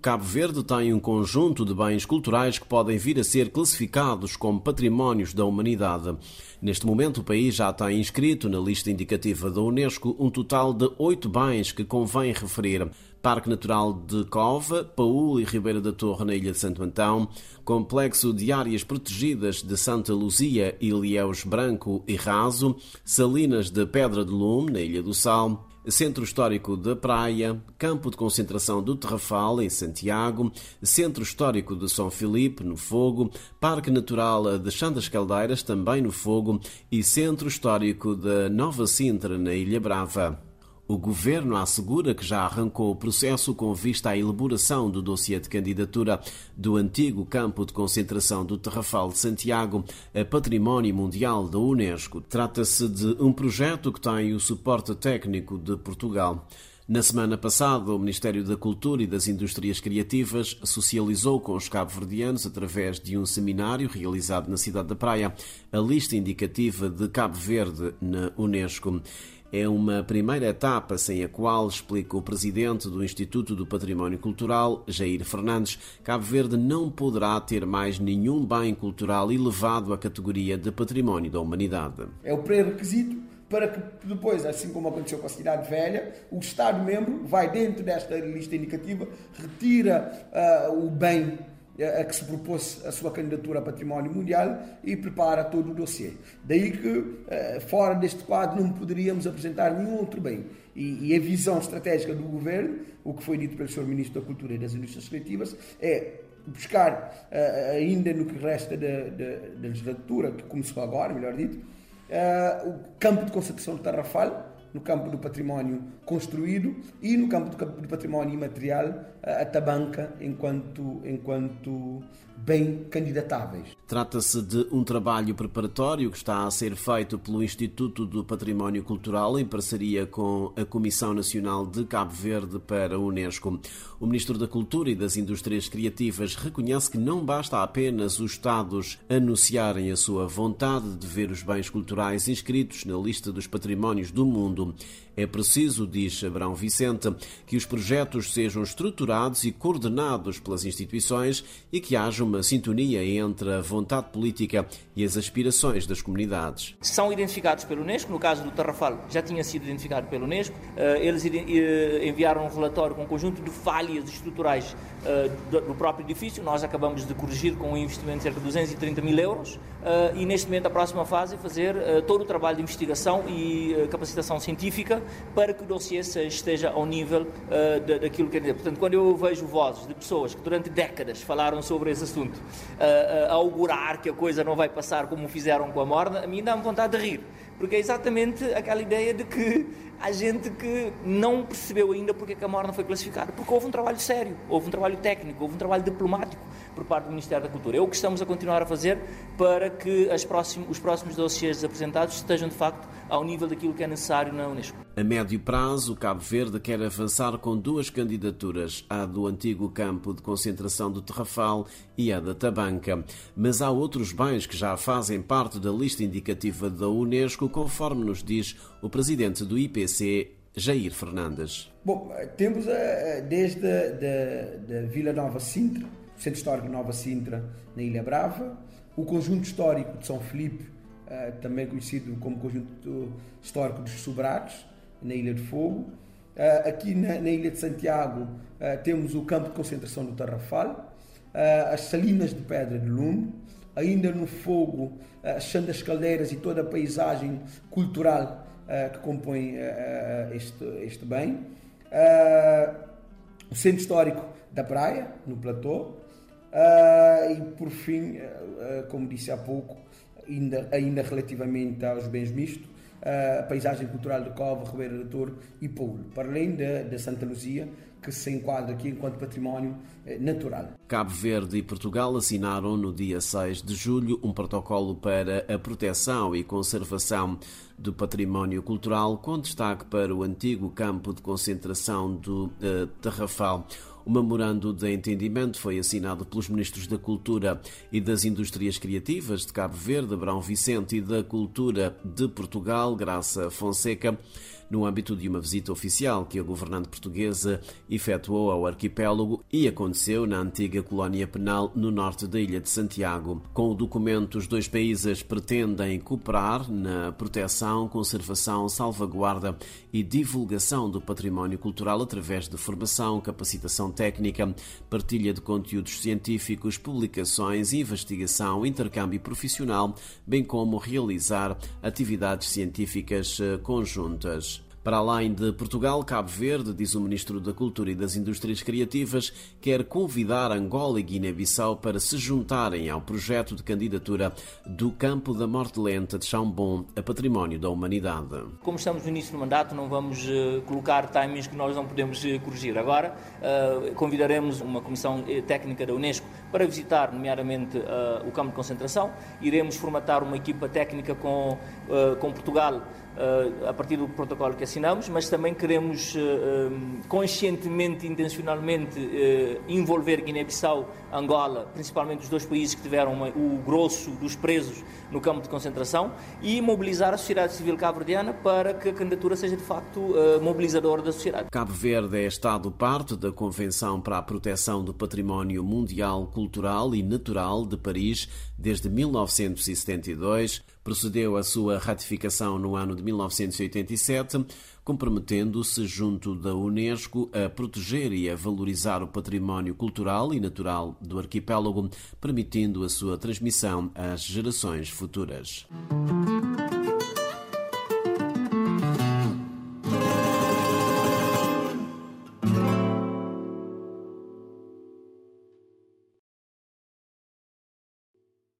Cabo Verde tem um conjunto de bens culturais que podem vir a ser classificados como patrimónios da humanidade. Neste momento, o país já tem inscrito na lista indicativa da Unesco um total de oito bens que convém referir. Parque Natural de Cova, Paúl e Ribeira da Torre na Ilha de Santo Antão, Complexo de Áreas Protegidas de Santa Luzia, Ilhéus Branco e Raso, Salinas de Pedra de Lume na Ilha do Sal, Centro Histórico da Praia, Campo de Concentração do Terrafal, em Santiago, Centro Histórico de São Filipe, no Fogo, Parque Natural de Chandas Caldeiras, também no Fogo, e Centro Histórico da Nova Sintra, na Ilha Brava. O governo assegura que já arrancou o processo com vista à elaboração do dossiê de candidatura do antigo campo de concentração do Terrafal de Santiago a Património Mundial da Unesco. Trata-se de um projeto que tem o suporte técnico de Portugal. Na semana passada, o Ministério da Cultura e das Indústrias Criativas socializou com os cabo-verdianos, através de um seminário realizado na cidade da Praia, a lista indicativa de Cabo Verde na Unesco. É uma primeira etapa sem a qual, explica o presidente do Instituto do Património Cultural, Jair Fernandes, Cabo Verde não poderá ter mais nenhum bem cultural elevado à categoria de património da humanidade. É o pré-requisito para que depois, assim como aconteceu com a Cidade Velha, o Estado-membro vai dentro desta lista indicativa, retira uh, o bem a que se propôs a sua candidatura a património mundial e prepara todo o dossiê. Daí que, eh, fora deste quadro, não poderíamos apresentar nenhum outro bem. E, a visão estratégica do governo, o que foi dito pelo Sr. Ministro da Cultura e das Indústrias Criativas, é buscar, eh, ainda no que resta da legislatura, que começou agora, melhor dito, eh, o campo de concentração de Tarrafal, no campo do património construído e no campo do património imaterial a tabanca enquanto, enquanto bem candidatáveis. Trata-se de um trabalho preparatório que está a ser feito pelo Instituto do Património Cultural em parceria com a Comissão Nacional de Cabo Verde para a Unesco. O Ministro da Cultura e das Indústrias Criativas reconhece que não basta apenas os Estados anunciarem a sua vontade de ver os bens culturais inscritos na lista dos patrimónios do mundo. É preciso, diz Abrão Vicente, que os projetos sejam estruturados e coordenados pelas instituições e que haja uma sintonia entre a vontade política e as aspirações das comunidades. São identificados pelo Unesco, no caso do Tarrafal já tinha sido identificado pelo Unesco, eh, eles eh, enviaram um relatório com um conjunto de falhas estruturais eh, do próprio edifício, nós acabamos de corrigir com um investimento de cerca de 230 mil euros e neste momento a próxima fase é fazer todo o trabalho de investigação e capacitação científica para que o dossiê esteja ao nível daquilo que é. Portanto, quando eu vejo vozes de pessoas que durante décadas falaram sobre esse assunto, a augurar que a coisa não vai passar como fizeram com a morna, a mim dá-me vontade de rir. Porque é exatamente aquela ideia de que há gente que não percebeu ainda porque é a morna foi classificada. Porque houve um trabalho sério, houve um trabalho técnico, houve um trabalho diplomático por parte do Ministério da Cultura. É o que estamos a continuar a fazer para que próximos, os próximos dossiês apresentados estejam de facto ao nível daquilo que é necessário na Unesco. A médio prazo, Cabo Verde quer avançar com duas candidaturas, a do antigo campo de concentração do Terrafal e a da Tabanca. Mas há outros bens que já fazem parte da lista indicativa da Unesco, conforme nos diz o presidente do IPC, Jair Fernandes. Bom, temos eh, desde a Vila Nova Sintra, Centro Histórico Nova Sintra, na Ilha Brava, o Conjunto Histórico de São Felipe, eh, também conhecido como Conjunto Histórico dos Sobrados, na Ilha de Fogo. Eh, aqui na, Ilha de Santiago temos o campo de concentração do Tarrafal, as salinas de Pedra de Lume, ainda no Fogo, as Chandas Caldeiras e toda a paisagem cultural que compõe este, este bem. o Centro Histórico da Praia, no Platô, e por fim, como disse há pouco, ainda, ainda relativamente aos bens mistos, a paisagem cultural de Cova, Ribeira do Touro e Paulo, para além da, Santa Luzia, que se enquadra aqui enquanto património eh, natural. Cabo Verde e Portugal assinaram no dia 6 de julho um protocolo para a proteção e conservação do património cultural, com destaque para o antigo campo de concentração do uh, Terrafal. O memorando de entendimento foi assinado pelos ministros da Cultura e das Indústrias Criativas de Cabo Verde, Brão Vicente e da Cultura de Portugal, Graça Fonseca no âmbito de uma visita oficial que a governante portuguesa efetuou ao arquipélago e aconteceu na antiga colónia penal no norte da ilha de Santiago. Com o documento, os dois países pretendem cooperar na proteção, conservação, salvaguarda e divulgação do património cultural através de formação, capacitação técnica, partilha de conteúdos científicos, publicações, investigação, intercâmbio profissional, bem como realizar atividades científicas eh, conjuntas. Para além de Portugal, Cabo Verde, diz o Ministro da Cultura e das Indústrias Criativas, quer convidar Angola e Guiné-Bissau para se juntarem ao projeto de candidatura do Campo da Morte Lenta de Chambon a Património da Humanidade. Como estamos no início do mandato, não vamos uh, colocar timings que nós não podemos uh, corrigir. Agora, uh, convidaremos uma comissão técnica da Unesco para visitar, nomeadamente, o campo de concentração. Iremos formatar uma equipa técnica com, com Portugal a partir do protocolo que assinamos, mas também queremos uh, um, conscientemente, intencionalmente envolver Guiné-Bissau, Angola, principalmente os dois países que tiveram o grosso dos presos no campo de concentração e mobilizar a sociedade civil cabo-verdiana para que a candidatura seja de facto mobilizadora da sociedade. Cabo Verde é Estado parte da Convenção para a Proteção do Património Mundial Cultural e Natural de Paris desde 1972 procedeu à sua ratificação no ano de 1987, comprometendo-se junto da Unesco a proteger e a valorizar o património cultural e natural do arquipélago, permitindo a sua transmissão às gerações futuras.